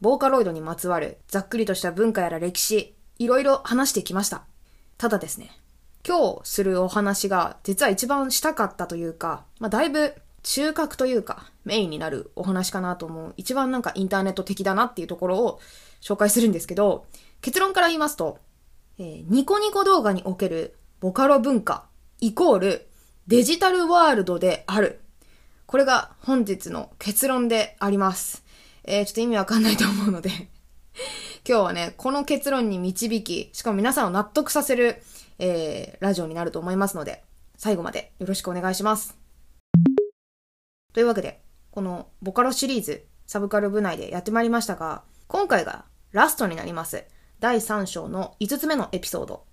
ボーカロイドにまつわるざっくりとした文化やら歴史、いろいろ話してきました。ただですね、今日するお話が実は一番したかったというか、まあ、だいぶ中核というかメインになるお話かなと思う。一番なんかインターネット的だなっていうところを紹介するんですけど、結論から言いますと、えー、ニコニコ動画におけるボカロ文化イコールデジタルワールドである。これが本日の結論であります。え、ちょっと意味わかんないと思うので 今日はね、この結論に導き、しかも皆さんを納得させる、えー、ラジオになると思いますので、最後までよろしくお願いします。というわけで、このボカロシリーズ、サブカル部内でやってまいりましたが、今回がラストになります。第3章の5つ目のエピソード。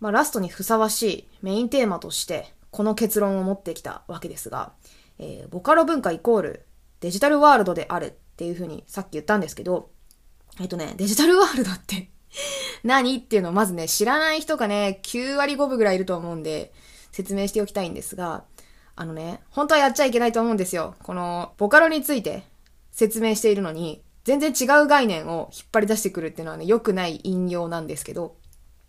まあ、ラストにふさわしいメインテーマとして、この結論を持ってきたわけですが、えー、ボカロ文化イコールデジタルワールドであるっていうふうにさっき言ったんですけど、えっとね、デジタルワールドって 何っていうのをまずね、知らない人がね、9割5分ぐらいいると思うんで、説明しておきたいんですが、あのね、本当はやっちゃいけないと思うんですよ。この、ボカロについて説明しているのに、全然違う概念を引っ張り出してくるっていうのはね、良くない引用なんですけど、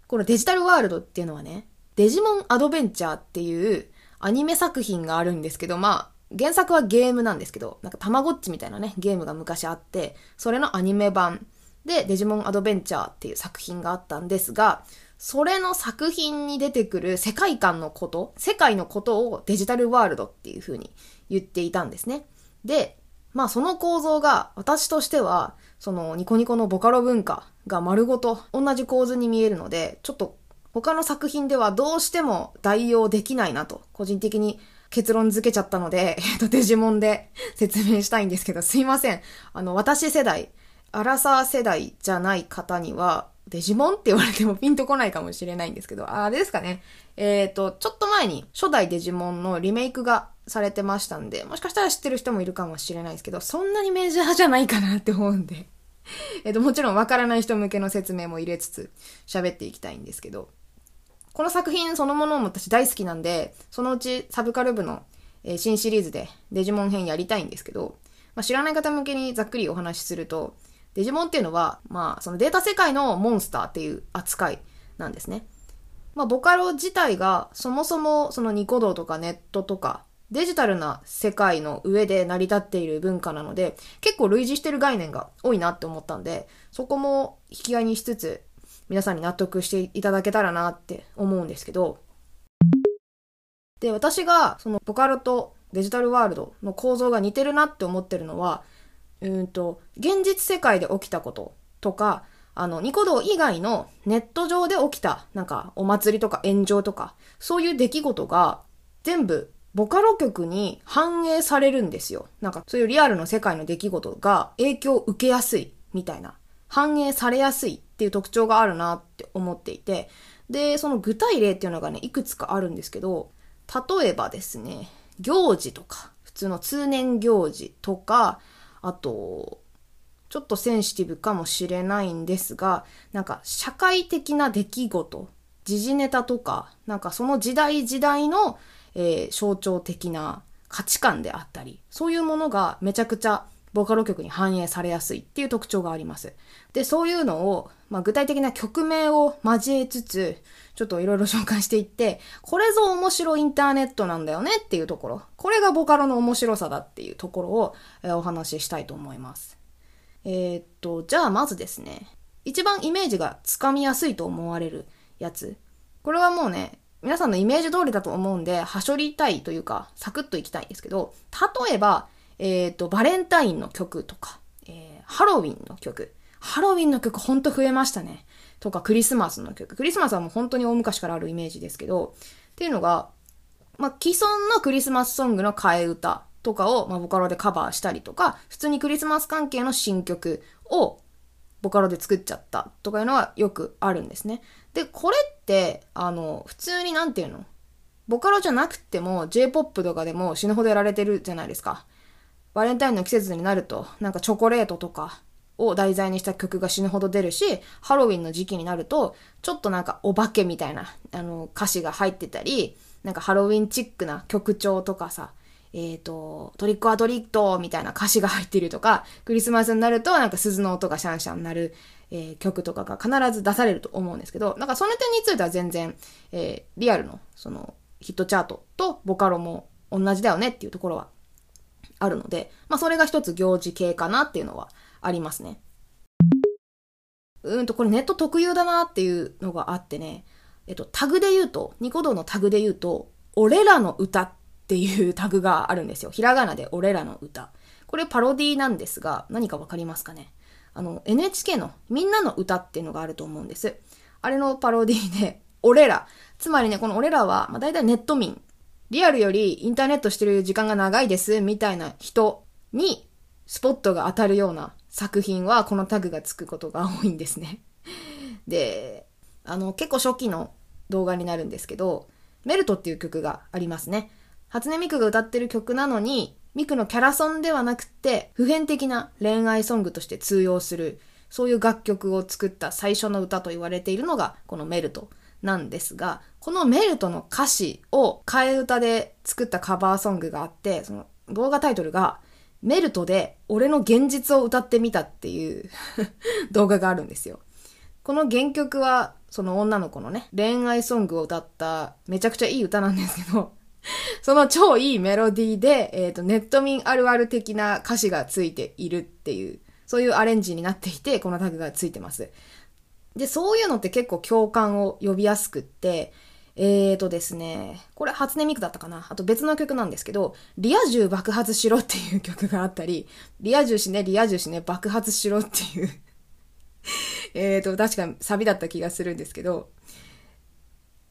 このデジタルワールドっていうのはね、デジモンアドベンチャーっていうアニメ作品があるんですけど、まあ、原作はゲームなんですけど、なんかたまごっちみたいなね、ゲームが昔あって、それのアニメ版でデジモンアドベンチャーっていう作品があったんですが、それの作品に出てくる世界観のこと、世界のことをデジタルワールドっていう風に言っていたんですね。で、まあその構造が私としては、そのニコニコのボカロ文化が丸ごと同じ構図に見えるので、ちょっと他の作品ではどうしても代用できないなと、個人的に結論付けちゃったので、えっと、デジモンで説明したいんですけど、すいません。あの、私世代、アラサー世代じゃない方には、デジモンって言われてもピンとこないかもしれないんですけど、あれですかね。えっ、ー、と、ちょっと前に初代デジモンのリメイクがされてましたんで、もしかしたら知ってる人もいるかもしれないですけど、そんなにメジャーじゃないかなって思うんで。えっと、もちろんわからない人向けの説明も入れつつ喋っていきたいんですけど、この作品そのものも私大好きなんで、そのうちサブカル部の、え、新シリーズでデジモン編やりたいんですけど、まあ、知らない方向けにざっくりお話しすると、デジモンっていうのは、まあ、そのデータ世界のモンスターっていう扱いなんですね。まあ、ボカロ自体がそもそもそのニコ動とかネットとかデジタルな世界の上で成り立っている文化なので、結構類似してる概念が多いなって思ったんで、そこも引き合いにしつつ、皆さんに納得していただけたらなって思うんですけど、で、私がそのボカロとデジタルワールドの構造が似てるなって思ってるのは、うんと、現実世界で起きたこととか、あの、ニコ動以外のネット上で起きた、なんか、お祭りとか炎上とか、そういう出来事が、全部、ボカロ曲に反映されるんですよ。なんか、そういうリアルの世界の出来事が影響を受けやすい、みたいな。反映されやすいっていう特徴があるなって思っていて、で、その具体例っていうのがね、いくつかあるんですけど、例えばですね、行事とか、普通の通年行事とか、あと、ちょっとセンシティブかもしれないんですが、なんか社会的な出来事、時事ネタとか、なんかその時代時代の、えー、象徴的な価値観であったり、そういうものがめちゃくちゃボカロ曲に反映されやすいっていう特徴があります。で、そういうのを、まあ、具体的な曲名を交えつつ、ちょっといろいろ紹介していって、これぞ面白インターネットなんだよねっていうところ、これがボカロの面白さだっていうところを、え、お話ししたいと思います。えー、っと、じゃあまずですね、一番イメージがつかみやすいと思われるやつ。これはもうね、皆さんのイメージ通りだと思うんで、はしょりたいというか、サクッといきたいんですけど、例えば、えっ、ー、と、バレンタインの曲とか、えー、ハロウィンの曲。ハロウィンの曲ほんと増えましたね。とか、クリスマスの曲。クリスマスはもう本当に大昔からあるイメージですけど、っていうのが、まあ、既存のクリスマスソングの替え歌とかを、まあ、ボカロでカバーしたりとか、普通にクリスマス関係の新曲をボカロで作っちゃったとかいうのはよくあるんですね。で、これって、あの、普通になんていうの？ボカロじゃなくても J-POP とかでも死ぬほどやられてるじゃないですか。バレンタインの季節になると、なんかチョコレートとかを題材にした曲が死ぬほど出るし、ハロウィンの時期になると、ちょっとなんかお化けみたいな、あの、歌詞が入ってたり、なんかハロウィンチックな曲調とかさ、えっ、ー、と、トリックアトリットみたいな歌詞が入ってるとか、クリスマスになるとなんか鈴の音がシャンシャン鳴る、えー、曲とかが必ず出されると思うんですけど、なんかその点については全然、えー、リアルのそのヒットチャートとボカロも同じだよねっていうところはあるので、まあそれが一つ行事系かなっていうのはありますね。うんと、これネット特有だなっていうのがあってね、えっと、タグで言うと、ニコ動のタグで言うと、俺らの歌っていうタグがあるんですよ。ひらがなで俺らの歌。これパロディなんですが、何かわかりますかね？あの、NHK のみんなの歌っていうのがあると思うんです。あれのパロディで、俺ら。つまりね、この俺らは、まあ、大体ネット民。リアルよりインターネットしてる時間が長いです、みたいな人にスポットが当たるような作品はこのタグがつくことが多いんですね。で、あの、結構初期の動画になるんですけど、メルトっていう曲がありますね。初音ミクが歌ってる曲なのに、ミクのキャラソンではなくて、普遍的な恋愛ソングとして通用する、そういう楽曲を作った最初の歌と言われているのが、このメルトなんですが、このメルトの歌詞を替え歌で作ったカバーソングがあって、その動画タイトルが、メルトで俺の現実を歌ってみたっていう 動画があるんですよ。この原曲は、その女の子のね、恋愛ソングを歌っためちゃくちゃいい歌なんですけど、その超いいメロディーで、えっ、ー、と、ネット民あるある的な歌詞がついているっていう、そういうアレンジになっていて、このタグがついてます。で、そういうのって結構共感を呼びやすくって、えーとですね、これ初音ミクだったかな？あと別の曲なんですけど、リア充爆発しろっていう曲があったり、リア充しね、リア充しね、爆発しろっていう えーと、確かにサビだった気がするんですけど、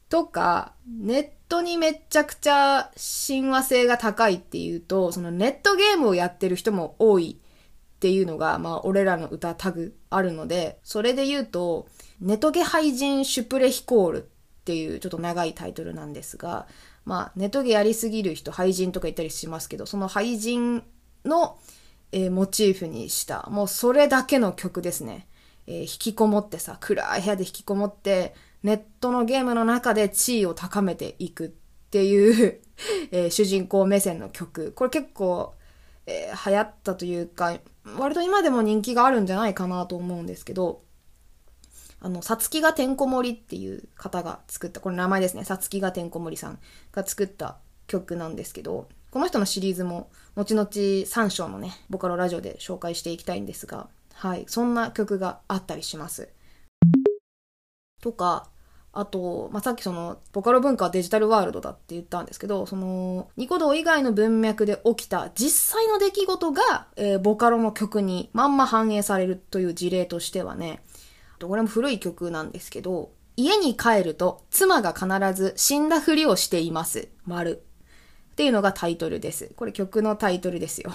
とか、ネットにめちゃくちゃ親和性が高いっていうと、そのネットゲームをやってる人も多いっていうのが、まあ、俺らの歌タグあるので、それで言うと、ネトゲ廃人シュプレヒコールっていうちょっと長いタイトルなんですが、まあ、ネトゲやりすぎる人、廃人とか言ったりしますけど、その廃人の、えー、モチーフにした、もうそれだけの曲ですね。えー、引きこもってさ、暗い部屋で引きこもって、ネットのゲームの中で地位を高めていくっていう えー、主人公目線の曲。これ結構、えー、流行ったというか、割と今でも人気があるんじゃないかなと思うんですけど、あの、さつきがてんこ盛りっていう方が作った、これ名前ですね。さつきがてんこ盛りさんが作った曲なんですけど、この人のシリーズも、後々3章のね、ボカロラジオで紹介していきたいんですが、はい、そんな曲があったりします。とか、あと、まあ、さっきその、ボカロ文化はデジタルワールドだって言ったんですけど、その、ニコ動以外の文脈で起きた実際の出来事が、えー、ボカロの曲にまんま反映されるという事例としてはね、これも古い曲なんですけど、家に帰ると妻が必ず死んだふりをしています。丸。っていうのがタイトルです。これ曲のタイトルですよ。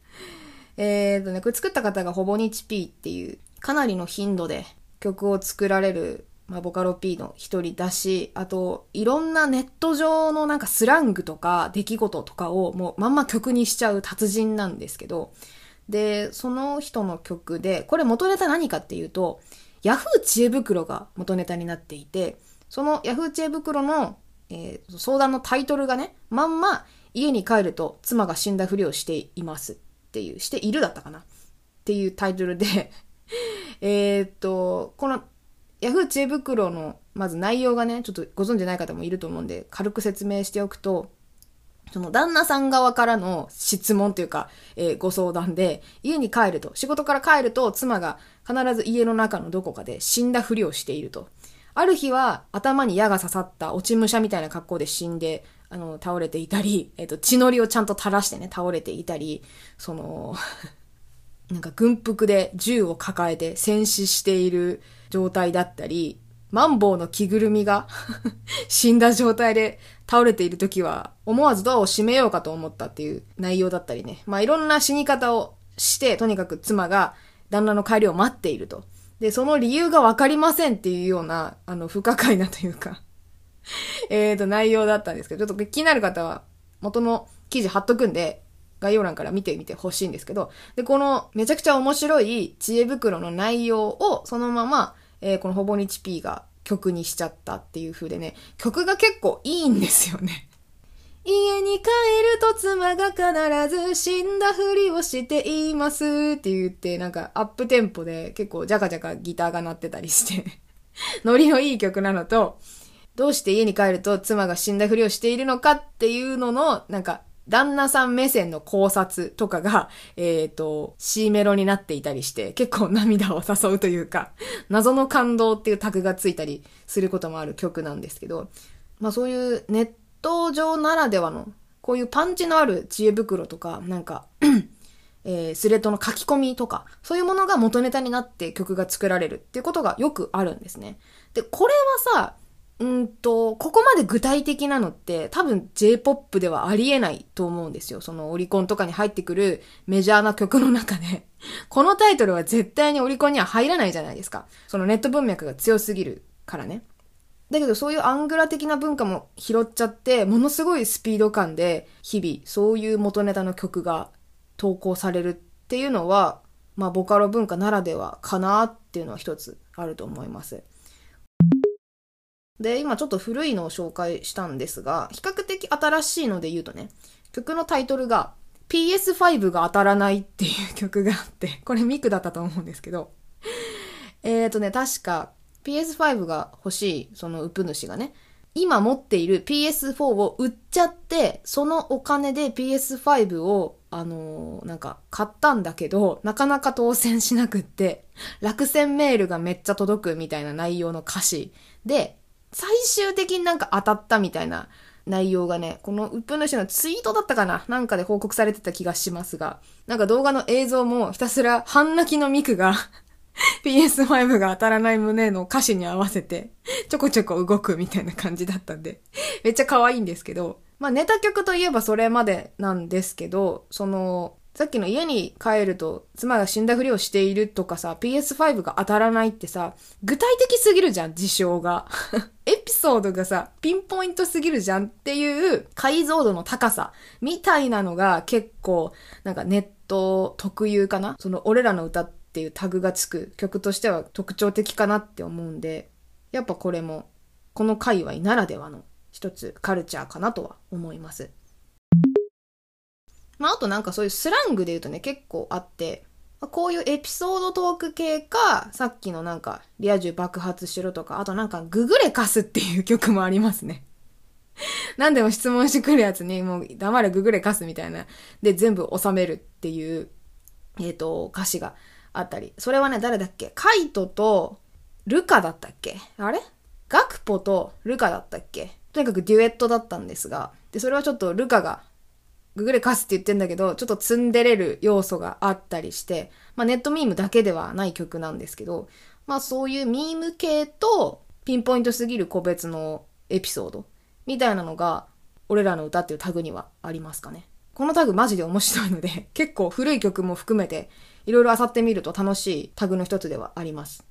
えーとね、これ作った方がほぼ日 P っていう、かなりの頻度で曲を作られる、まあ、ボカロ P の一人だし、あと、いろんなネット上のなんかスラングとか出来事とかをもうまんま曲にしちゃう達人なんですけど、で、その人の曲で、これ元ネタ何かっていうと、ヤフー知恵袋が元ネタになっていて、そのヤフー知恵袋の、えー、相談のタイトルがね、まんま家に帰ると妻が死んだふりをしていますっていう、しているだったかな。っていうタイトルで えっと、このヤフー知恵袋のまず内容がね、ちょっとご存知ない方もいると思うんで、軽く説明しておくと、その旦那さん側からの質問というか、えー、ご相談で、家に帰ると、仕事から帰ると妻が必ず家の中のどこかで死んだふりをしていると。ある日は頭に矢が刺さった落ち武者みたいな格好で死んで、あの、倒れていたり、えっ、ー、と、血のりをちゃんと垂らしてね、倒れていたり、その なんか軍服で銃を抱えて戦死している状態だったり、マンボウの着ぐるみが 死んだ状態で倒れている時は、思わずドアを閉めようかと思ったっていう内容だったりね。まあいろんな死に方をして、とにかく妻が旦那の帰りを待っていると。で、その理由がわかりませんっていうような、あの、不可解なというか えっと、内容だったんですけど、ちょっと気になる方は、元の記事貼っとくんで、概要欄から見てみてほしいんですけど、で、このめちゃくちゃ面白い知恵袋の内容をそのまま、えー、このほぼ日 P が曲にしちゃったっていう風でね、曲が結構いいんですよね。家に帰ると妻が必ず死んだふりをしていますって言って、なんかアップテンポで結構ジャカジャカギターが鳴ってたりして ノリのいい曲なのと、どうして家に帰ると妻が死んだふりをしているのかっていうのの、なんか旦那さん目線の考察とかが、えっ、ー、と、C メロになっていたりして、結構涙を誘うというか、謎の感動っていうタグがついたりすることもある曲なんですけど、まあそういうネット上ならではの、こういうパンチのある知恵袋とか、なんか えー、スレッドの書き込みとか、そういうものが元ネタになって曲が作られるっていうことがよくあるんですね。で、これはさ、うんと、ここまで具体的なのって多分 J-POP ではありえないと思うんですよ。そのオリコンとかに入ってくるメジャーな曲の中で。このタイトルは絶対にオリコンには入らないじゃないですか。そのネット文脈が強すぎるからね。だけどそういうアングラ的な文化も拾っちゃって、ものすごいスピード感で日々そういう元ネタの曲が投稿されるっていうのは、まあボカロ文化ならではかなっていうのは一つあると思います。で、今ちょっと古いのを紹介したんですが、比較的新しいので言うとね、曲のタイトルが PS5 が当たらないっていう曲があって、これミクだったと思うんですけど、えーとね、確か PS5 が欲しい、そのウプ主がね、今持っている PS4 を売っちゃって、そのお金で PS5 を、あのー、なんか、買ったんだけど、なかなか当選しなくって、落選メールがめっちゃ届くみたいな内容の歌詞で、最終的になんか当たったみたいな内容がね、このウップ主のツイートだったかななんかで報告されてた気がしますが、なんか動画の映像もひたすら半泣きのミクが PS5 が当たらない胸の歌詞に合わせてちょこちょこ動くみたいな感じだったんでめっちゃ可愛いんですけど、まあネタ曲といえばそれまでなんですけど、その、さっきの家に帰ると妻が死んだふりをしているとかさ、PS5 が当たらないってさ、具体的すぎるじゃん、事象が。エピソードがさ、ピンポイントすぎるじゃんっていう解像度の高さみたいなのが結構なんかネット特有かな？その俺らの歌っていうタグがつく曲としては特徴的かなって思うんで、やっぱこれもこの界隈ならではの一つカルチャーかなとは思います。まあ、あとなんかそういうスラングで言うとね、結構あって、ま、こういうエピソードトーク系か、さっきのなんか、リア充爆発しろとか、あとなんか、ググレカスっていう曲もありますね。何でも質問してくるやつに、もう黙れググレカスみたいな、で全部収めるっていう、えっ、ー、と、歌詞があったり。それはね、誰だっけ？カイトと、ルカだったっけ？あれ？ガクポとルカだったっけ？とにかくデュエットだったんですが、で、それはちょっとルカがググレカスって言ってんだけど、ちょっとツンデレる要素があったりして、まあネットミームだけではない曲なんですけど、まあそういうミーム系とピンポイントすぎる個別のエピソードみたいなのが、俺らの歌っていうタグにはありますかね。このタグマジで面白いので、結構古い曲も含めて、いろいろ漁ってみると楽しいタグの一つではあります。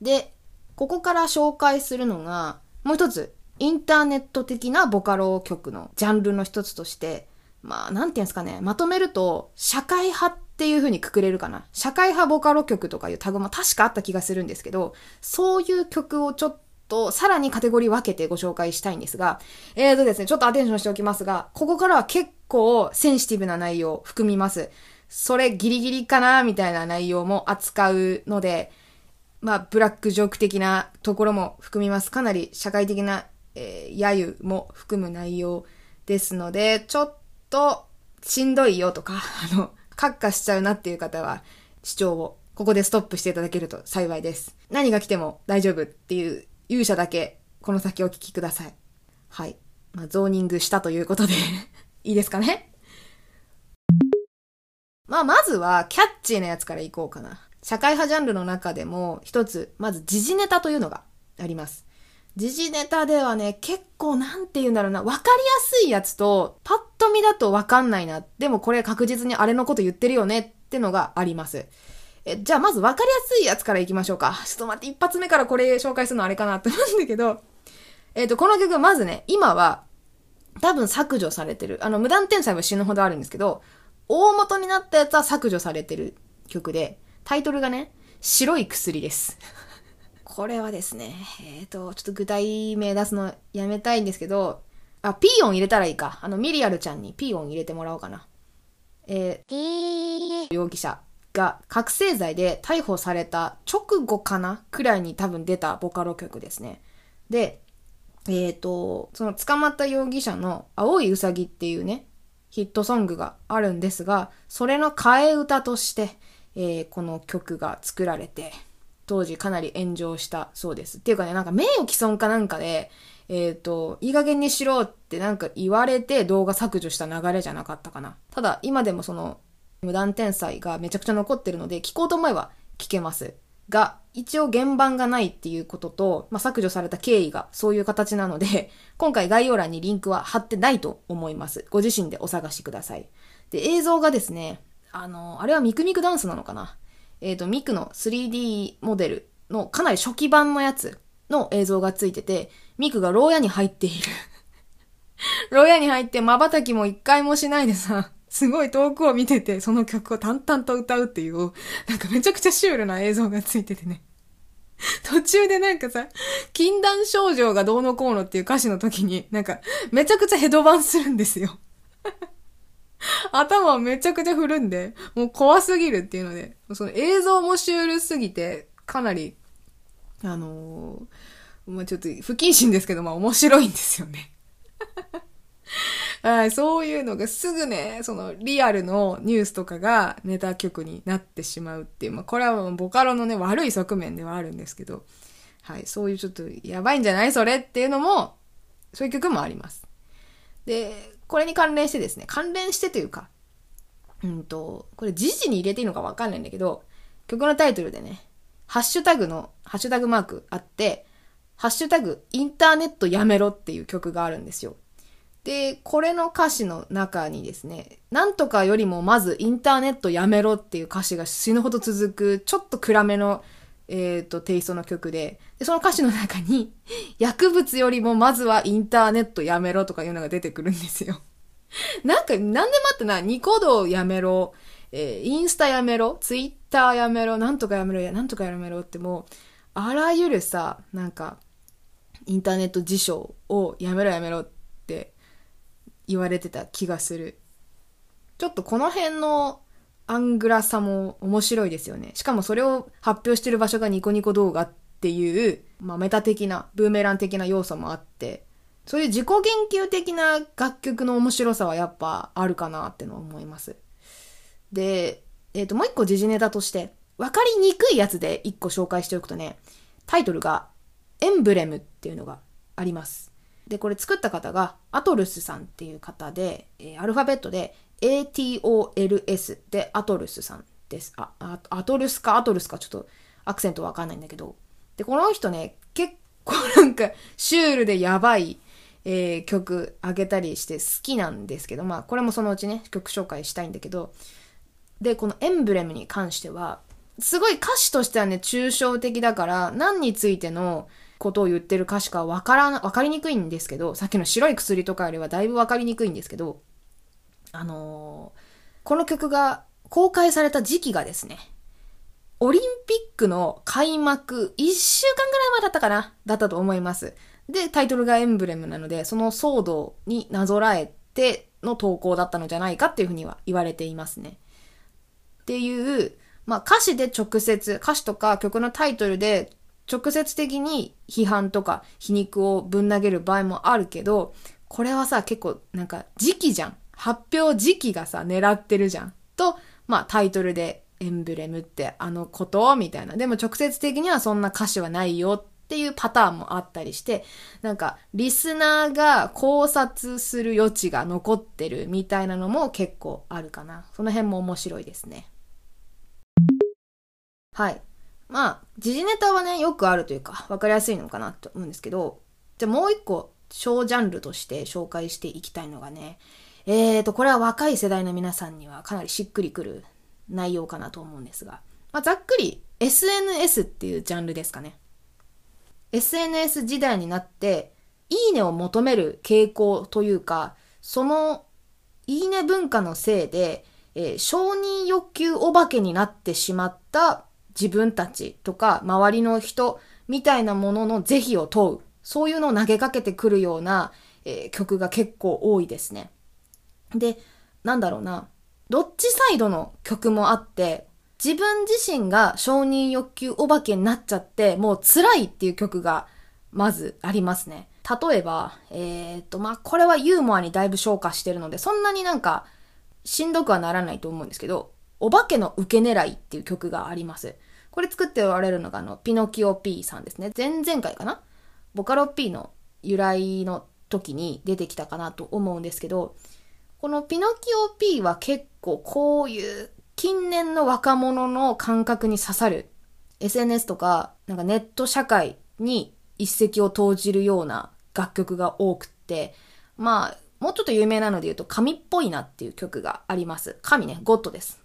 で、ここから紹介するのが、もう一つインターネット的なボカロ曲のジャンルの一つとして、まあ、なんていうんですかね、まとめると、社会派っていう風にくくれるかな。社会派ボカロ曲とかいうタグも確かあった気がするんですけど、そういう曲をちょっと、さらにカテゴリー分けてご紹介したいんですが、えーとですね、ちょっとアテンションしておきますが、ここからは結構センシティブな内容を含みます。それギリギリかなみたいな内容も扱うので、まあ、ブラックジョーク的なところも含みます。かなり社会的なえー、揶揄も含む内容ですので、ちょっとしんどいよとか、あの、閣下しちゃうなっていう方は、視聴をここでストップしていただけると幸いです。何が来ても大丈夫っていう勇者だけ、この先お聞きください。はい。まあ、ゾーニングしたということで いいですかね？まあ、まずは、キャッチーなやつからいこうかな。社会派ジャンルの中でも、一つ、まず時事ネタというのがあります。時事ネタではね、結構なんて言うんだろうな、わかりやすいやつと、パッと見だとわかんないな。でもこれ確実にあれのこと言ってるよねってのがあります。え、じゃあまずわかりやすいやつから行きましょうか。ちょっと待って、一発目からこれ紹介するのあれかなって思うんだけど、えっ、ー、と、この曲、まずね、今は、多分削除されてる。あの、無断転載は死ぬほどあるんですけど、大元になったやつは削除されてる曲で、タイトルがね、白い薬です。これはですね、えっ、ー、と、ちょっと具体名出すのやめたいんですけど、あ、ピーヨン入れたらいいか。あの、ミリアルちゃんにピーヨン入れてもらおうかな。えー、容疑者が覚醒剤で逮捕された直後かなくらいに多分出たボカロ曲ですね。で、えっ、ー、と、その捕まった容疑者の青いウサギっていうね、ヒットソングがあるんですが、それの替え歌として、えー、この曲が作られて、当時かなり炎上したそうです。っていうかね、なんか名誉毀損かなんかで、えっ、ー、と、いい加減にしろってなんか言われて動画削除した流れじゃなかったかな。ただ、今でもその、無断転載がめちゃくちゃ残ってるので、聞こうと思えば聞けます。が、一応原版がないっていうことと、まあ、削除された経緯がそういう形なので、今回概要欄にリンクは貼ってないと思います。ご自身でお探しください。で、映像がですね、あの、あれはミクミクダンスなのかなえっ、ー、と、ミクの 3D モデルのかなり初期版のやつの映像がついてて、ミクが牢屋に入っている 牢屋に入って瞬きも一回もしないでさ、すごい遠くを見てて、その曲を淡々と歌うっていう、なんかめちゃくちゃシュールな映像がついててね。途中でなんかさ、禁断症状がどうのこうのっていう歌詞の時に、なんか、めちゃくちゃヘドバンするんですよ。頭めちゃくちゃ振るんで、もう怖すぎるっていうので、その映像もシュールすぎて、かなり、あのー、まあちょっと不謹慎ですけど、まあ面白いんですよね。はい、そういうのがすぐね、そのリアルのニュースとかがネタ曲になってしまうっていう、まあこれはボカロのね、悪い側面ではあるんですけど、はい、そういうちょっとやばいんじゃないそれっていうのも、そういう曲もあります。で、これに関連してですね、関連してというか、うんと、これ時事に入れていいのかわかんないんだけど、曲のタイトルでね、ハッシュタグの、ハッシュタグマークあって、ハッシュタグインターネットやめろっていう曲があるんですよ。で、これの歌詞の中にですね、なんとかよりもまずインターネットやめろっていう歌詞が死ぬほど続く、ちょっと暗めの、えっ、ー、と、テイストの曲で。で、その歌詞の中に、薬物よりもまずはインターネットやめろとかいうのが出てくるんですよ。なんか、なんでもあってな、ニコ動やめろ、えー、インスタやめろ、ツイッターやめろ、なんとかやめろ、や、なんとかやめろってもう、あらゆるさ、なんか、インターネット辞書をやめろやめろって言われてた気がする。ちょっとこの辺のアングラさも面白いですよね。しかもそれを発表してる場所がニコニコ動画っていう、まあ、メタ的な、ブーメラン的な要素もあって、そういう自己言及的な楽曲の面白さはやっぱあるかなってのは思います。で、えっ、ー、と、もう一個時事ネタとして、わかりにくいやつで一個紹介しておくとね、タイトルが、エンブレムっていうのがあります。で、これ作った方が、アトルスさんっていう方で、えー、アルファベットで ATOLS でアトルスさんです。あ、あアトルスかアトルスかちょっとアクセントわかんないんだけど。で、この人ね、結構なんかシュールでやばい、えー、曲あげたりして好きなんですけど、まあこれもそのうちね、曲紹介したいんだけど、で、このエンブレムに関しては、すごい歌詞としてはね、抽象的だから、何についてのことを言ってる歌詞かわからな、わかりにくいんですけど、さっきの白い薬とかよりはだいぶわかりにくいんですけど、あのー、この曲が公開された時期がですね、オリンピックの開幕1週間ぐらい前だったかなだったと思います。で、タイトルがエンブレムなので、その騒動になぞらえての投稿だったのじゃないかっていうふうには言われていますね。っていう、まあ歌詞で直接、歌詞とか曲のタイトルで直接的に批判とか皮肉をぶん投げる場合もあるけど、これはさ、結構なんか時期じゃん。発表時期がさ、狙ってるじゃん。と、まあタイトルでエンブレムってあのことみたいな。でも直接的にはそんな歌詞はないよっていうパターンもあったりして、なんかリスナーが考察する余地が残ってるみたいなのも結構あるかな。その辺も面白いですね。はい。まあ、時事ネタはね、よくあるというか、わかりやすいのかなと思うんですけど、じゃあもう一個、小ジャンルとして紹介していきたいのがね、えーと、これは若い世代の皆さんにはかなりしっくりくる内容かなと思うんですが、まあ、ざっくり SNS っていうジャンルですかね。SNS 時代になって、いいねを求める傾向というか、そのいいね文化のせいで、えー、承認欲求お化けになってしまった自分たちとか周りの人みたいなものの是非を問う。そういうのを投げかけてくるような、えー、曲が結構多いですね。で、なんだろうな。どっちサイドの曲もあって、自分自身が承認欲求お化けになっちゃって、もう辛いっていう曲がまずありますね。例えば、えー、と、まあ、これはユーモアにだいぶ昇華してるので、そんなになんか、しんどくはならないと思うんですけど、お化けの受け狙いっていう曲があります。これ作っておられるのが、あの、ピノキオ P さんですね。前々回かな？ボカロ P の由来の時に出てきたかなと思うんですけど、このピノキオ P は結構こういう近年の若者の感覚に刺さる SNS とかなんかネット社会に一石を投じるような楽曲が多くって、まあ、もうちょっと有名なので言うと、神っぽいなっていう曲があります。神ね、ゴッドです。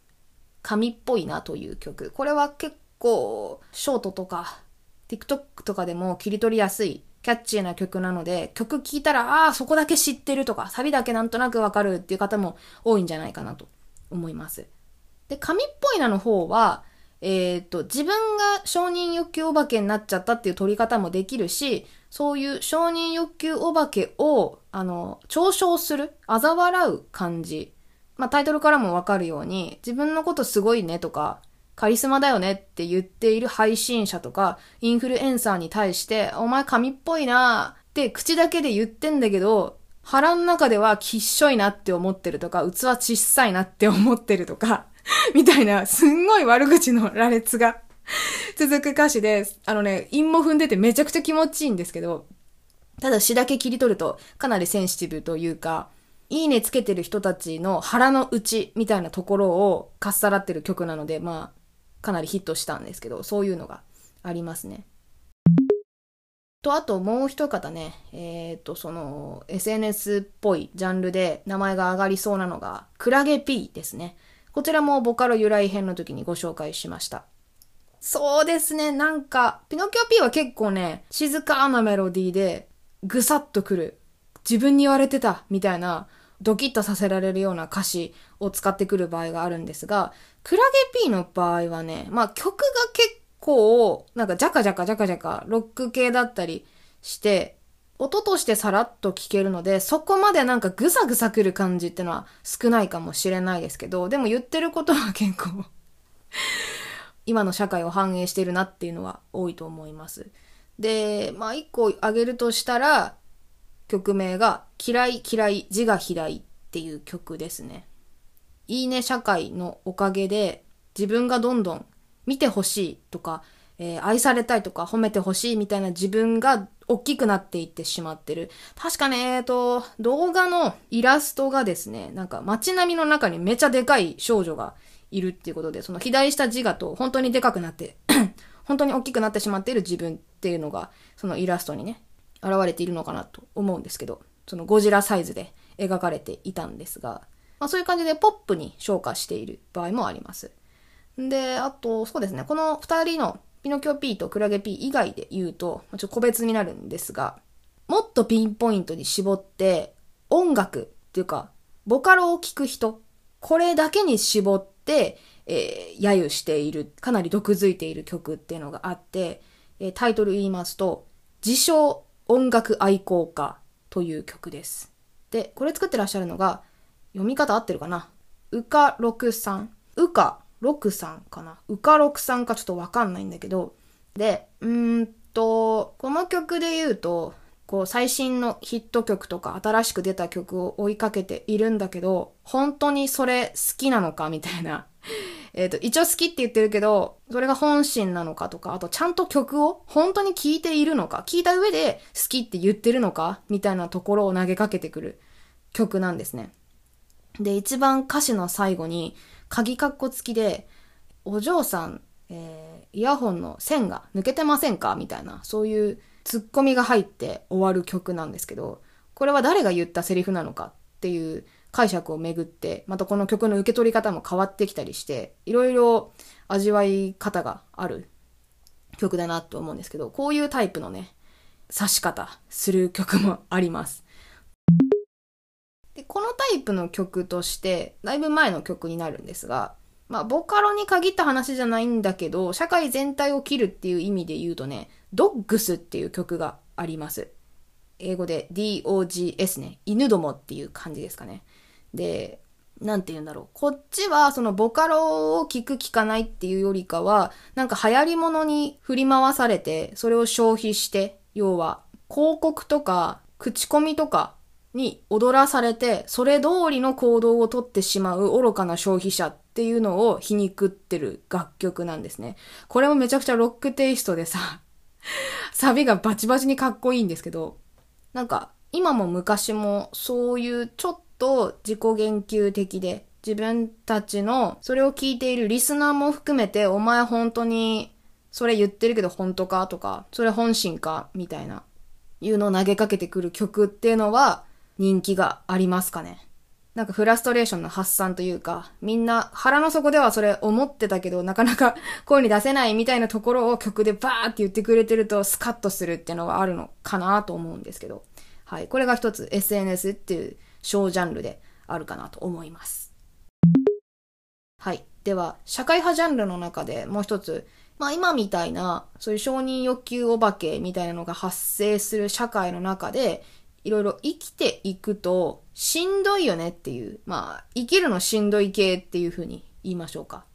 神っぽいなという曲。これは結構、ショートとか、TikTok とかでも切り取りやすい、キャッチーな曲なので、曲聴いたら、ああ、そこだけ知ってるとか、サビだけなんとなくわかるっていう方も多いんじゃないかなと思います。で、神っぽいなの方は、えっ、ー、と、自分が承認欲求お化けになっちゃったっていう取り方もできるし、そういう承認欲求お化けを、あの、嘲笑する、嘲笑う感じ。まあ、タイトルからもわかるように、自分のことすごいねとか、カリスマだよねって言っている配信者とか、インフルエンサーに対して、お前神っぽいなって口だけで言ってんだけど、腹の中ではきっしょいなって思ってるとか、器小さいなって思ってるとか、みたいな、すんごい悪口の羅列が 続く歌詞で、あのね、韻も踏んでてめちゃくちゃ気持ちいいんですけど、ただ詩だけ切り取るとかなりセンシティブというか、いいねつけてる人たちの腹の内みたいなところをかっさらってる曲なので、まあ、かなりヒットしたんですけど、そういうのがありますね。と、あともう一方ね、えっ、ー、と、その、SNS っぽいジャンルで名前が上がりそうなのが、クラゲ P ですね。こちらもボカロ由来編の時にご紹介しました。そうですね、なんか、ピノキオ P は結構ね、静かなメロディーで、ぐさっとくる。自分に言われてた、みたいな、ドキッとさせられるような歌詞を使ってくる場合があるんですが、クラゲ P の場合はね、まあ曲が結構、なんかジャカジャカジャカジャカ、ロック系だったりして、音としてさらっと聴けるので、そこまでなんかぐさぐさくる感じってのは少ないかもしれないですけど、でも言ってることは結構 今の社会を反映してるなっていうのは多いと思います。で、まあ一個挙げるとしたら、曲名が嫌い嫌い字が嫌いっていう曲ですね。いいね社会のおかげで自分がどんどん見てほしいとか、えー、愛されたいとか褒めてほしいみたいな自分が大きくなっていってしまってる。確かね、えっと、動画のイラストがですね、なんか街並みの中にめちゃでかい少女がいるっていうことで、その左下自我と本当にでかくなって 本当に大きくなってしまっている自分っていうのが、そのイラストにね、現れているのかなと思うんですけど、そのゴジラサイズで描かれていたんですが、まあそういう感じでポップに昇華している場合もあります。で、あと、そうですね、この二人のピノキオ P とクラゲ P 以外で言うと、ちょっと個別になるんですが、もっとピンポイントに絞って、音楽っていうか、ボカロを聴く人、これだけに絞って、えー、揶揄している、かなり毒づいている曲っていうのがあって、えー、タイトル言いますと、自称音楽愛好家という曲です。で、これ作ってらっしゃるのが、読み方合ってるかな？うかろくさん。うか6さんかな？うか6さんかちょっとわかんないんだけど。で、うーんと、この曲で言うと、こう最新のヒット曲とか新しく出た曲を追いかけているんだけど、本当にそれ好きなのかみたいな。えっと、一応好きって言ってるけど、それが本心なのかとか、あとちゃんと曲を本当に聴いているのか、聴いた上で好きって言ってるのかみたいなところを投げかけてくる曲なんですね。で、一番歌詞の最後に、鍵括弧付きで、お嬢さん、えー、イヤホンの線が抜けてませんか？みたいな、そういうツッコミが入って終わる曲なんですけど、これは誰が言ったセリフなのかっていう解釈をめぐって、またこの曲の受け取り方も変わってきたりして、いろいろ味わい方がある曲だなと思うんですけど、こういうタイプのね、刺し方する曲もあります。で、このタイプの曲として、だいぶ前の曲になるんですが、まあ、ボカロに限った話じゃないんだけど、社会全体を切るっていう意味で言うとね、ドッグスっていう曲があります。英語で DOGS ね。犬どもっていう感じですかね。で、なんて言うんだろう。こっちは、そのボカロを聞く聞かないっていうよりかは、なんか流行り物に振り回されて、それを消費して、要は、広告とか、口コミとかに踊らされて、それ通りの行動をとってしまう愚かな消費者っていうのを皮肉ってる楽曲なんですね。これもめちゃくちゃロックテイストでさ、サビがバチバチにかっこいいんですけど、なんか、今も昔もそういうちょっとと自己言及的で、自分たちのそれを聞いているリスナーも含めて、お前本当にそれ言ってるけど本当かとか、それ本心かみたいな、いうのを投げかけてくる曲っていうのは人気がありますかね？なんかフラストレーションの発散というか、みんな腹の底ではそれ思ってたけど、なかなか声に出せないみたいなところを曲でバーって言ってくれてるとスカッとするっていうのはあるのかなと思うんですけど。はい。これが一つ SNS っていう小ジャンルであるかなと思います。はい。では、社会派ジャンルの中でもう一つ、まあ今みたいな、そういう承認欲求お化けみたいなのが発生する社会の中で、いろいろ生きていくとしんどいよねっていう、まあ生きるのしんどい系っていう風に言いましょうか。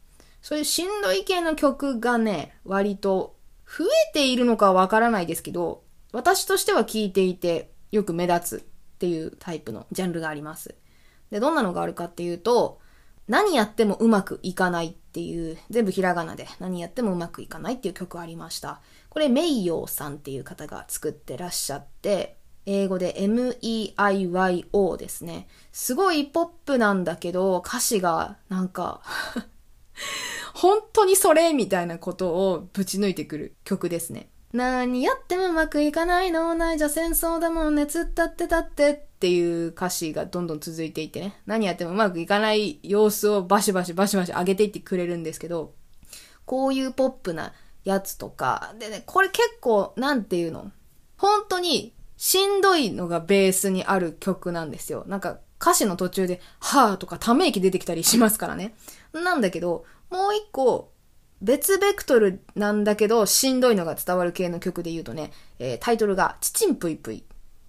そういうしんどい系の曲がね、割と増えているのかわからないですけど、私としては聴いていてよく目立つっていうタイプのジャンルがあります。で、どんなのがあるかっていうと、何やってもうまくいかないっていう、全部ひらがなで何やってもうまくいかないっていう曲ありました。これ、メイヨーさんっていう方が作ってらっしゃって、英語で M-E-I-Y-O ですね。すごいポップなんだけど、歌詞がなんか 本当にそれみたいなことをぶち抜いてくる曲ですね。何やってもうまくいかないの？ないじゃ戦争だもんね、つったってたってっていう歌詞がどんどん続いていてね、何やってもうまくいかない様子をバシバシバシバシ上げていってくれるんですけど、こういうポップなやつとか、でね、これ結構、なんていうの？本当にしんどいのがベースにある曲なんですよ。なんか歌詞の途中で、はぁとかため息出てきたりしますからね。なんだけど、もう一個、別ベクトルなんだけど、しんどいのが伝わる系の曲で言うとね、えー、タイトルが、チチンプイプイ。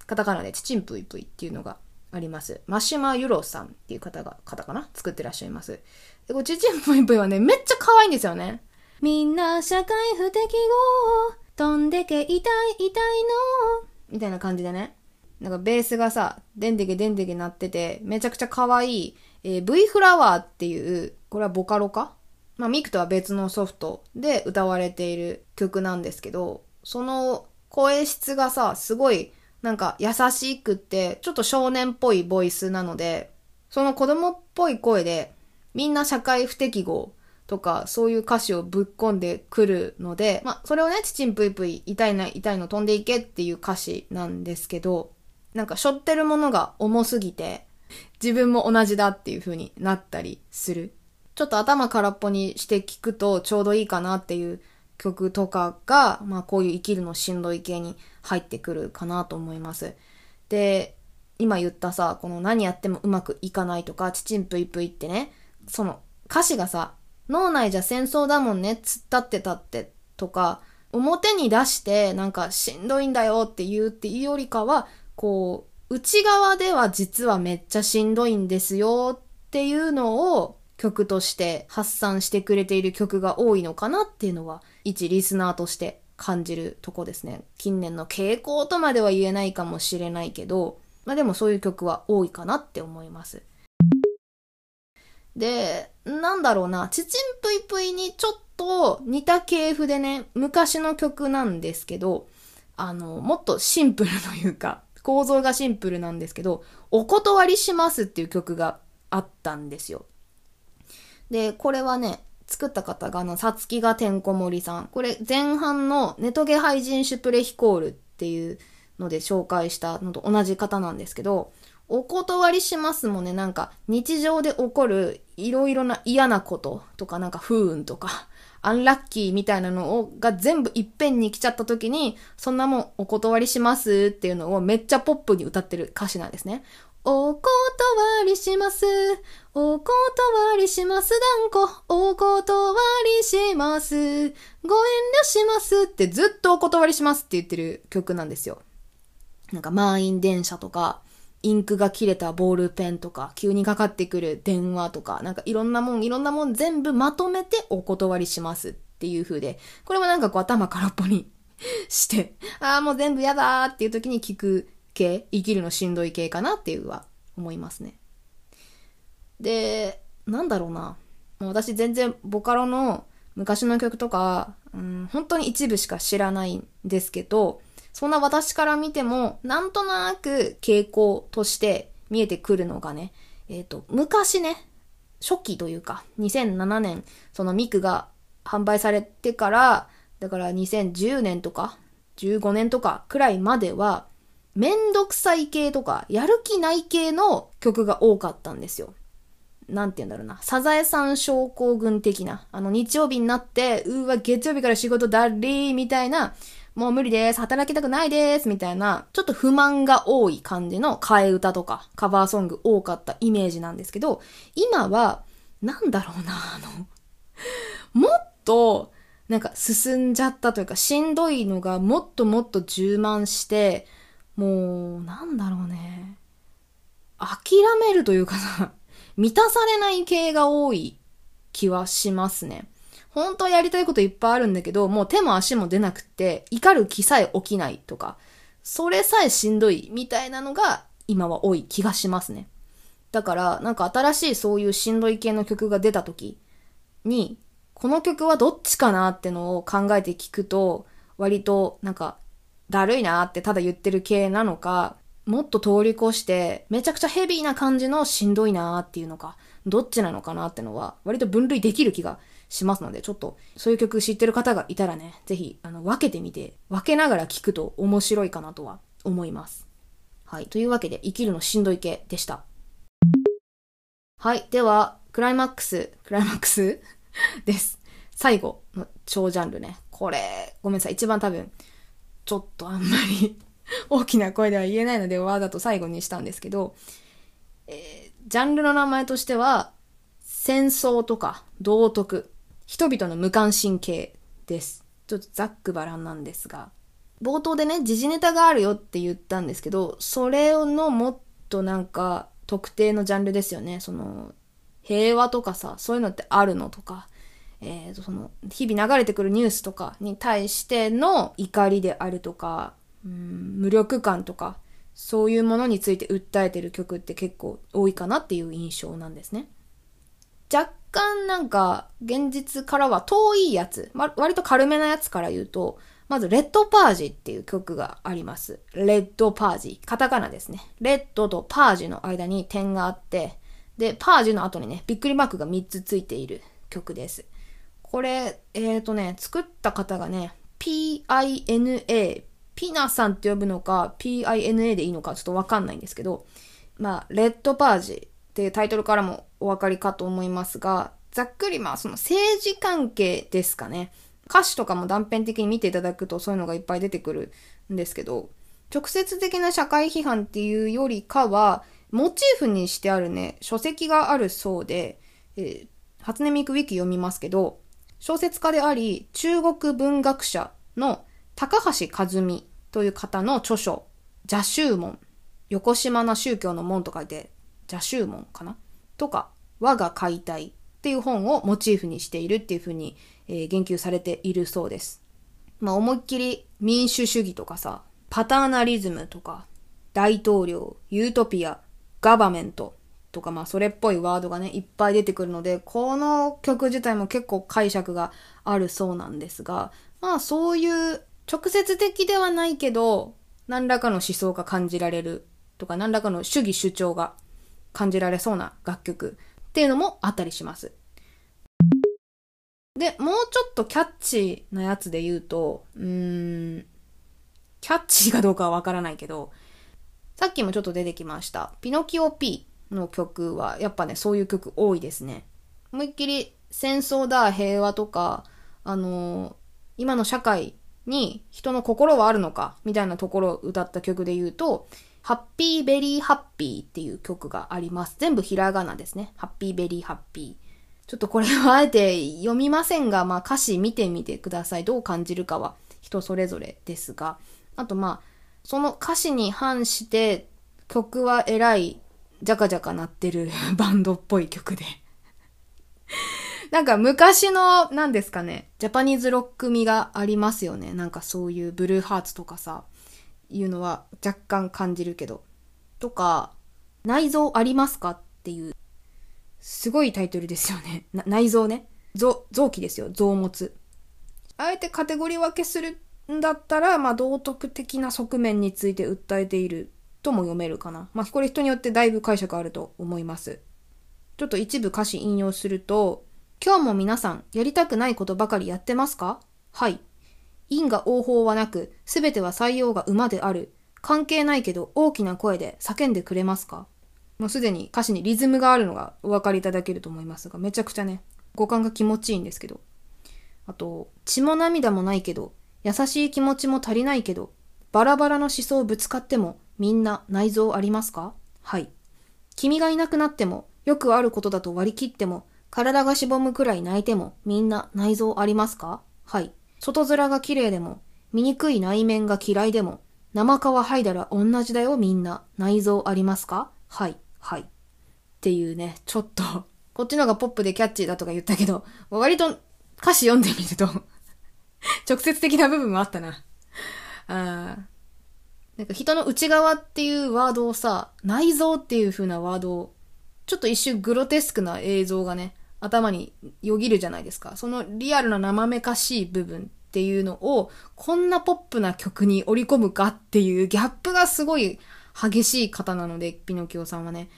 カタカナでチチンプイプイっていうのがあります。マシマユロさんっていう方が、方かな？作ってらっしゃいます。で、これチチンプイプイはね、めっちゃ可愛いんですよね。みんな社会不適合、飛んでけ痛い痛いの。みたいな感じでね。なんかベースがさ、でんでけでんでけなってて、めちゃくちゃ可愛い、えー、V フラワーっていう、これはボカロか？まあ、ミクとは別のソフトで歌われている曲なんですけど、その声質がさ、すごいなんか優しくって、ちょっと少年っぽいボイスなので、その子供っぽい声で、みんな社会不適合とか、そういう歌詞をぶっ込んでくるので、まあ、それをね、ちちんぷいぷい、痛いな、痛いの飛んでいけっていう歌詞なんですけど、なんか背負ってるものが重すぎて、自分も同じだっていう風になったりする。ちょっと頭空っぽにして聞くとちょうどいいかなっていう曲とかが、まあこういう生きるのしんどい系に入ってくるかなと思います。で、今言ったさ、この何やってもうまくいかないとか、ちちんぷいぷいってね、その歌詞がさ、脳内じゃ戦争だもんね、つったってたってとか、表に出してなんかしんどいんだよって言うっていうよりかは、こう、内側では実はめっちゃしんどいんですよっていうのを曲として発散してくれている曲が多いのかなっていうのは、一リスナーとして感じるとこですね。近年の傾向とまでは言えないかもしれないけど、まあでもそういう曲は多いかなって思います。で、なんだろうな、ちちんぷいぷいにちょっと似た系譜でね、昔の曲なんですけど、あの、もっとシンプルというか、構造がシンプルなんですけど、お断りしますっていう曲があったんですよ。で、これはね、作った方が、あの、さつきがてんこ盛りさん。これ、前半のネトゲハイジンシュプレヒコールっていうので紹介したのと同じ方なんですけど、お断りしますもね、なんか日常で起こるいろいろな嫌なこととかなんか不運とか、アンラッキーみたいなのをが全部いっぺんに来ちゃった時に、そんなもんお断りしますっていうのをめっちゃポップに歌ってる歌詞なんですね。お断りします。お断りします。断固。お断りします。ご遠慮しますってずっとお断りしますって言ってる曲なんですよ。なんか満員電車とか、インクが切れたボールペンとか、急にかかってくる電話とか、なんかいろんなもん、いろんなもん全部まとめてお断りしますっていう風で、これもなんかこう頭空っぽに して、ああ、もう全部やだーっていう時に聞く系、生きるのしんどい系かなっていうは思いますね。で、なんだろうな。もう私全然ボカロの昔の曲とか、うん、本当に一部しか知らないんですけど、そんな私から見ても、なんとなく傾向として見えてくるのがね、えっ、ー、と、昔ね、初期というか、2007年、そのミクが販売されてから、だから2010年とか、15年とかくらいまでは、めんどくさい系とか、やる気ない系の曲が多かったんですよ。なんて言うんだろうな。サザエさん症候群的な。あの、日曜日になって、うわ、月曜日から仕事だりーみたいな、もう無理です、働きたくないです、みたいな、ちょっと不満が多い感じの替え歌とか、カバーソング多かったイメージなんですけど、今は、なんだろうな、あの、もっと、なんか進んじゃったというか、しんどいのがもっともっと充満して、もう、なんだろうね。諦めるというかさ、満たされない系が多い気はしますね。本当はやりたいこといっぱいあるんだけど、もう手も足も出なくって、怒る気さえ起きないとか、それさえしんどいみたいなのが今は多い気がしますね。だから、なんか新しいそういうしんどい系の曲が出た時に、この曲はどっちかなってのを考えて聞くと、割となんか、だるいなってただ言ってる系なのか、もっと通り越して、めちゃくちゃヘビーな感じのしんどいなーっていうのか、どっちなのかなってのは、割と分類できる気がしますので、ちょっと、そういう曲知ってる方がいたらね、ぜひ、あの、分けてみて、分けながら聴くと面白いかなとは思います。はい。というわけで、生きるのしんどい系でした。はい。では、クライマックス、クライマックス です。最後の超ジャンルね。これ、ごめんなさい。一番多分、ちょっとあんまり大きな声では言えないので、わざと最後にしたんですけど、えー、ジャンルの名前としては、戦争とか道徳、人々の無関心系です。ちょっとざっくばらんなんですが、冒頭でね、時事ネタがあるよって言ったんですけど、それのもっとなんか特定のジャンルですよね。その、平和とかさ、そういうのってあるのとか、えー、とその、日々流れてくるニュースとかに対しての怒りであるとか、うん無力感とか、そういうものについて訴えてる曲って結構多いかなっていう印象なんですね。若干なんか、現実からは遠いやつ、ま、割と軽めなやつから言うと、まず、レッドパージっていう曲があります。レッドパージ。カタカナですね。レッドとパージの間に点があって、で、パージの後にね、びっくりマークが3つついている曲です。これ、えっ、ー、とね、作った方がね、PINA、ピナさんって呼ぶのか、PINA でいいのかちょっとわかんないんですけど、まあ、レッドパージっていうタイトルからもお分かりかと思いますが、ざっくりまあ、その政治関係ですかね。歌詞とかも断片的に見ていただくとそういうのがいっぱい出てくるんですけど、直接的な社会批判っていうよりかは、モチーフにしてあるね、書籍があるそうで、えー、初音ミクウィキ読みますけど、小説家であり、中国文学者の高橋和美という方の著書、邪宗門。横島な宗教の門と書いて、邪宗門かなとか、我が解体っていう本をモチーフにしているっていうふうに、えー、言及されているそうです。まあ思いっきり民主主義とかさ、パターナリズムとか、大統領、ユートピア、ガバメントとか、まあそれっぽいワードがね、いっぱい出てくるので、この曲自体も結構解釈があるそうなんですが、まあそういう直接的ではないけど、何らかの思想が感じられるとか、何らかの主義主張が感じられそうな楽曲っていうのもあったりします。で、もうちょっとキャッチーなやつで言うと、うーん、キャッチーかどうかはわからないけど、さっきもちょっと出てきました。ピノキオ P の曲は、やっぱね、そういう曲多いですね。思いっきり戦争だ、平和とか、あのー、今の社会に人の心はあるのか、みたいなところを歌った曲で言うと、ハッピーベリーハッピーっていう曲があります。全部ひらがなですね。ハッピーベリーハッピー。ちょっとこれはあえて読みませんが、まあ歌詞見てみてください。どう感じるかは人それぞれですが。あとまあ、その歌詞に反して曲はえらいジャカジャカ鳴ってる バンドっぽい曲でなんか昔の、何ですかね、ジャパニーズロック味がありますよね。なんかそういうブルーハーツとかさ、いうのは若干感じるけど。とか、内臓ありますかっていう、すごいタイトルですよね。内臓ね。臓、臓器ですよ。臓物。あえてカテゴリー分けするんだったら、まあ道徳的な側面について訴えているとも読めるかな。まあこれ人によってだいぶ解釈あると思います。ちょっと一部歌詞引用すると、今日も皆さんやりたくないことばかりやってますか？はい。因果応報はなく、すべては採用が馬である。関係ないけど大きな声で叫んでくれますか？もうすでに歌詞にリズムがあるのがお分かりいただけると思いますが、めちゃくちゃね、五感が気持ちいいんですけど。あと、血も涙もないけど、優しい気持ちも足りないけど、バラバラの思想ぶつかっても、みんな内臓ありますか？はい。君がいなくなっても、よくあることだと割り切っても、体がしぼむくらい泣いても、みんな内臓ありますか？はい。外面が綺麗でも、醜い内面が嫌いでも、生皮剥いだら同じだよみんな。内臓ありますか？はい、はい。っていうね、ちょっとこっちのがポップでキャッチーだとか言ったけど、割と歌詞読んでみると直接的な部分もあったな。あなんか人の内側っていうワードをさ、内臓っていう風なワードを、ちょっと一瞬グロテスクな映像がね、頭によぎるじゃないですか。そのリアルな生めかしい部分っていうのを、こんなポップな曲に織り込むかっていうギャップがすごい激しい方なので、ピノキオさんはね。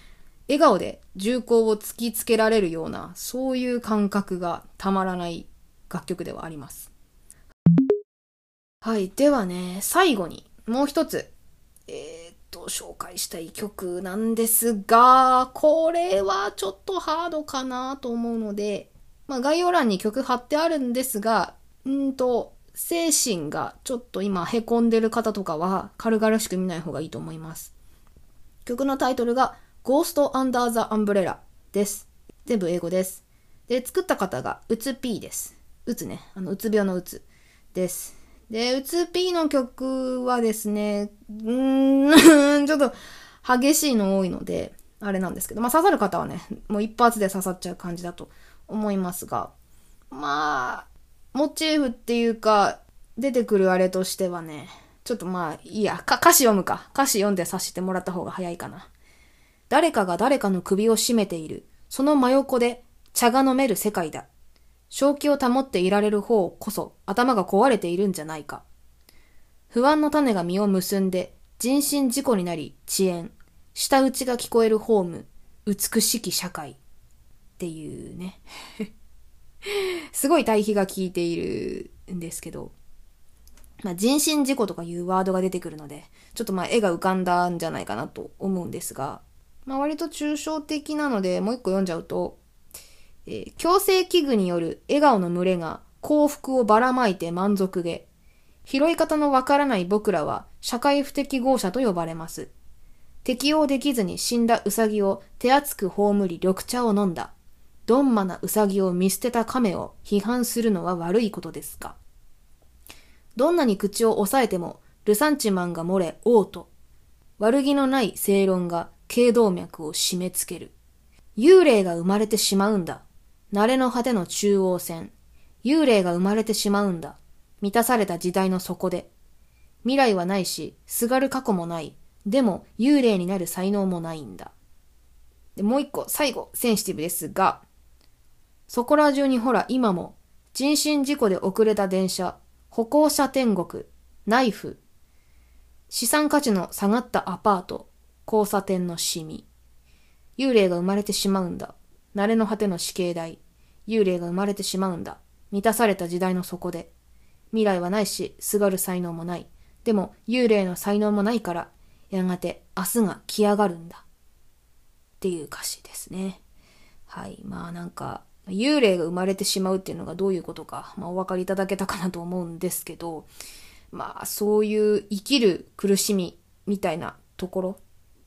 笑顔で銃口を突きつけられるような、そういう感覚がたまらない楽曲ではあります。はい。ではね、最後にもう一つ、えーと紹介したい曲なんですが、これはちょっとハードかなと思うので、まあ概要欄に曲貼ってあるんですが、うんと、精神がちょっと今凹んでる方とかは軽々しく見ない方がいいと思います。曲のタイトルが Ghost Under the Umbrella です。全部英語です。で、作った方がうつ P です。うつね。あの、うつ病のうつです。で、うつ P の曲はですね、うーん、ちょっと激しいの多いので、あれなんですけど、まあ刺さる方はね、もう一発で刺さっちゃう感じだと思いますが、まあ、モチーフっていうか、出てくるあれとしてはね、ちょっとまあ、いいや、歌詞読むか。歌詞読んでさせてもらった方が早いかな。誰かが誰かの首を絞めている。その真横で茶が飲める世界だ。正気を保っていられる方こそ頭が壊れているんじゃないか。不安の種が実を結んで人身事故になり遅延。舌打ちが聞こえるホーム。美しき社会。っていうね。すごい対比が効いているんですけど。まあ、人身事故とかいうワードが出てくるので、ちょっとまあ絵が浮かんだんじゃないかなと思うんですが、まあ割と抽象的なので、もう一個読んじゃうと、えー、強制器具による笑顔の群れが幸福をばらまいて満足げ。拾い方のわからない僕らは社会不適合者と呼ばれます。適応できずに死んだウサギを手厚く葬り緑茶を飲んだ。どんまなウサギを見捨てた亀を批判するのは悪いことですかどんなに口を押さえてもルサンチマンが漏れ王と。悪気のない正論が頸動脈を締め付ける。幽霊が生まれてしまうんだ。慣れの果ての中央線。幽霊が生まれてしまうんだ。満たされた時代の底で。未来はないし、すがる過去もない。でも、幽霊になる才能もないんだ。で、もう一個、最後、センシティブですが、そこら中にほら、今も、人身事故で遅れた電車、歩行者天国、ナイフ、資産価値の下がったアパート、交差点のシミ。幽霊が生まれてしまうんだ。慣れの果ての死刑台。幽霊が生まれてしまうんだ。満たされた時代の底で。未来はないし、すがる才能もない。でも、幽霊の才能もないから、やがて明日が来上がるんだ。っていう歌詞ですね。はい。まあなんか、幽霊が生まれてしまうっていうのがどういうことか、まあお分かりいただけたかなと思うんですけど、まあそういう生きる苦しみみたいなところ、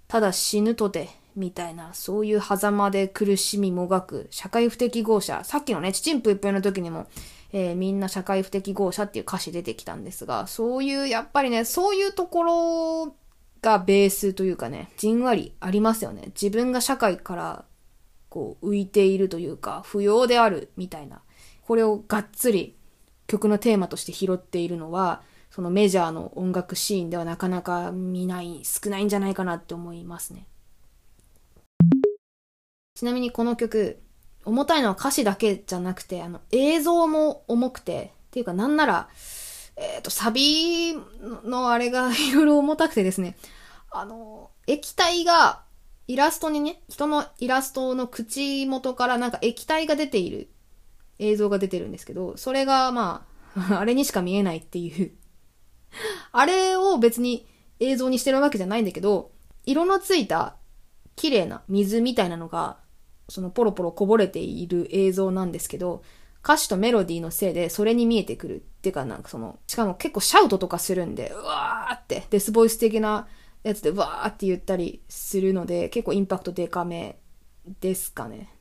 ただ死ぬとてみたいな、そういう狭間で苦しみもがく、社会不適合者。さっきのね、ちちんぷいぷいの時にもえー、みんな社会不適合者っていう歌詞出てきたんですが、そういう、やっぱりね、そういうところがベースというかね、じんわりありますよね。自分が社会からこう浮いているというか、不要であるみたいな。これをがっつり曲のテーマとして拾っているのは、そのメジャーの音楽シーンではなかなか見ない、少ないんじゃないかなって思いますね。ちなみにこの曲、重たいのは歌詞だけじゃなくて、あの、映像も重くて、っていうかなんなら、えっ、ー、と、サビのあれが いろいろ重たくてですね、あの、液体が、イラストにね、人のイラストの口元からなんか液体が出ている映像が出てるんですけど、それがまあ、あれにしか見えないっていう。あれを別に映像にしてるわけじゃないんだけど、色のついた綺麗な水みたいなのが、そのポロポロこぼれている映像なんですけど、歌詞とメロディーのせいでそれに見えてくるっていうかなんかその、しかも結構シャウトとかするんで、うわーってデスボイス的なやつでわーって言ったりするので、結構インパクトデカめですかね。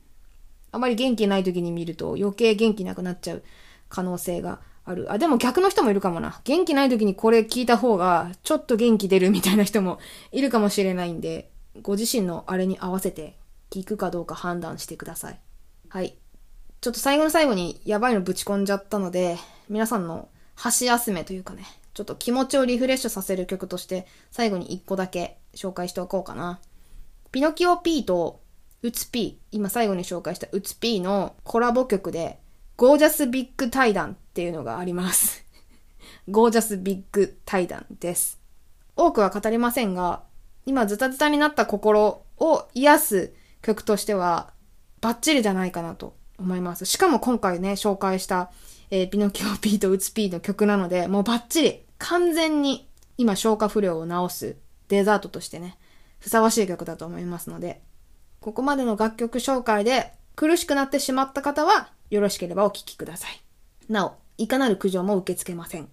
あまり元気ない時に見ると余計元気なくなっちゃう可能性がある。あ、でも逆の人もいるかもな。元気ない時にこれ聞いた方がちょっと元気出るみたいな人もいるかもしれないんで、ご自身のあれに合わせて聞くかどうか判断してください。はい。ちょっと最後の最後にやばいのぶち込んじゃったので、皆さんの箸休めというかね、ちょっと気持ちをリフレッシュさせる曲として、最後に一個だけ紹介しておこうかな。ピノキオ P とウツ P、今最後に紹介したウツ P のコラボ曲で、ゴージャスビッグ対談っていうのがあります。ゴージャスビッグ対談です。多くは語りませんが、今ズタズタになった心を癒す曲としては、バッチリじゃないかなと思います。しかも今回ね、紹介した、えー、ピノキオ P とウツ P の曲なので、もうバッチリ、完全に今消化不良を治すデザートとしてね、ふさわしい曲だと思いますので、ここまでの楽曲紹介で苦しくなってしまった方は、よろしければお聴きください。なお、いかなる苦情も受け付けません。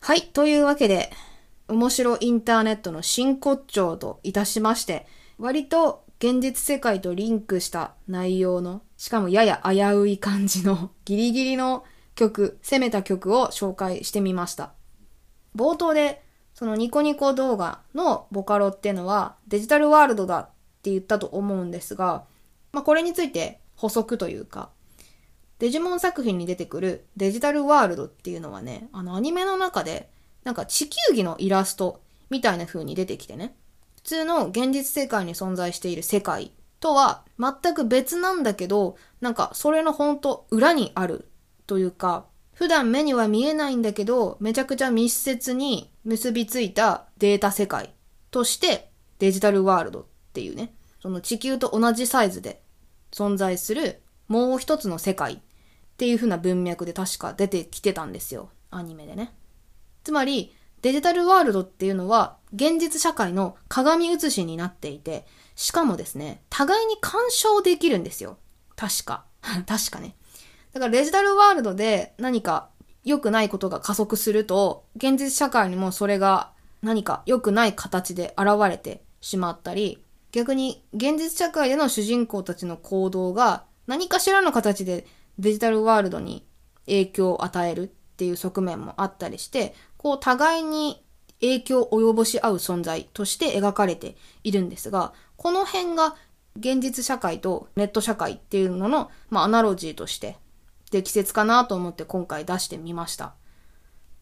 はい、というわけで、面白インターネットの真骨頂といたしまして、割と現実世界とリンクした内容の、しかもやや危うい感じのギリギリの曲、攻めた曲を紹介してみました。冒頭で、そのニコニコ動画のボカロってのはデジタルワールドだって言ったと思うんですが、まあこれについて補足というか、デジモン作品に出てくるデジタルワールドっていうのはね、あのアニメの中でなんか地球儀のイラストみたいな風に出てきてね、普通の現実世界に存在している世界とは全く別なんだけど、なんかそれのほんと裏にあるというか、普段目には見えないんだけど、めちゃくちゃ密接に結びついたデータ世界としてデジタルワールドっていうね、その地球と同じサイズで存在するもう一つの世界っていう風な文脈で確か出てきてたんですよ。アニメでね。つまり、デジタルワールドっていうのは現実社会の鏡写しになっていて、しかもですね、互いに干渉できるんですよ。確か。確かね。だからデジタルワールドで何か良くないことが加速すると、現実社会にもそれが何か良くない形で現れてしまったり、逆に現実社会での主人公たちの行動が何かしらの形でデジタルワールドに影響を与えるっていう側面もあったりして、こう互いに影響を及ぼし合う存在として描かれているんですが、この辺が現実社会とネット社会っていうのの、まあ、アナロジーとして適切かなと思って今回出してみました。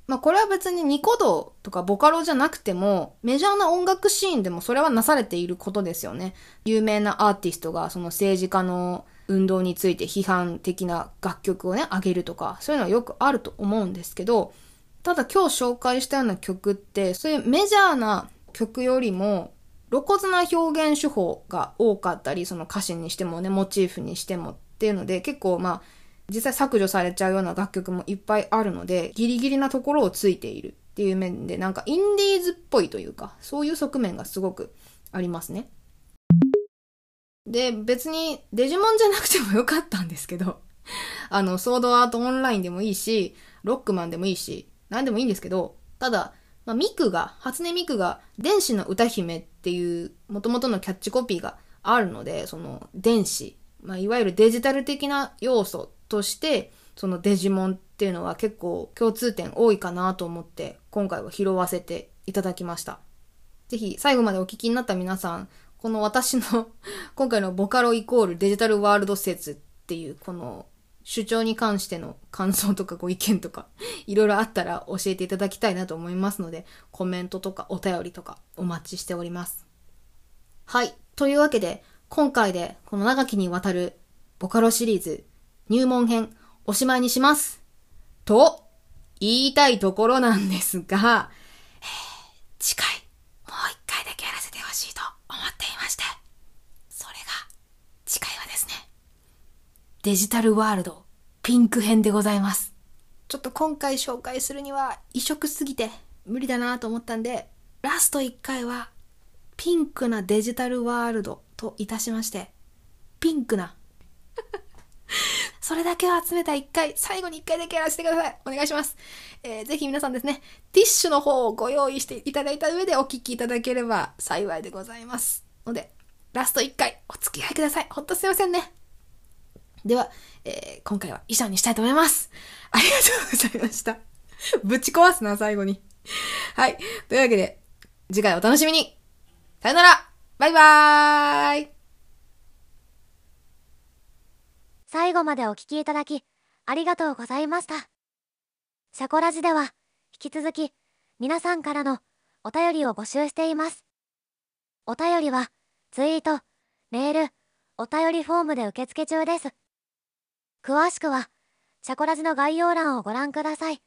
まあこれは別にニコ動とかボカロじゃなくても、メジャーな音楽シーンでもそれはなされていることですよね。有名なアーティストがその政治家の運動について批判的な楽曲をね、上げるとか、そういうのはよくあると思うんですけど、ただ今日紹介したような曲って、そういうメジャーな曲よりも、露骨な表現手法が多かったり、その歌詞にしてもね、モチーフにしてもっていうので、結構まあ、実際削除されちゃうような楽曲もいっぱいあるので、ギリギリなところをついているっていう面で、なんかインディーズっぽいというか、そういう側面がすごくありますね。で、別にデジモンじゃなくてもよかったんですけど、あの、ソードアートオンラインでもいいし、ロックマンでもいいし、何でもいいんですけど、ただ、まあ、ミクが、初音ミクが、電子の歌姫っていう元々のキャッチコピーがあるので、その、電子、まあ、いわゆるデジタル的な要素として、そのデジモンっていうのは結構共通点多いかなと思って、今回は拾わせていただきました。ぜひ最後までお聞きになった皆さん、この私の 今回のボカロイコールデジタルワールド説っていうこの主張に関しての感想とかご意見とか いろいろあったら教えていただきたいなと思いますのでコメントとかお便りとかお待ちしております。はい。というわけで今回でこの長きにわたるボカロシリーズ入門編おしまいにします。と言いたいところなんですが、えー次回もう一回だけやらせてほしいと思っていまして。それが、次回はですね、デジタルワールドピンク編でございます。ちょっと今回紹介するには異色すぎて無理だなと思ったんで、ラスト1回はピンクなデジタルワールドといたしまして、ピンクな。それだけを集めた1回、最後に1回だけやらせてください。お願いします。えーぜひ皆さんですね、ティッシュの方をご用意していただいた上でお聞きいただければ幸いでございます。ので、ラスト1回お付き合いください。ほんとすいませんね。では、えー今回は以上にしたいと思います。ありがとうございました。ぶち壊すな、最後に。はい。というわけで、次回お楽しみにさよならバイバーイ最後までお聞きいただき、ありがとうございました。シャコラジでは、引き続き、皆さんからのお便りを募集しています。お便りは、ツイート、メール、お便りフォームで受付中です。詳しくは、チャコラジの概要欄をご覧ください。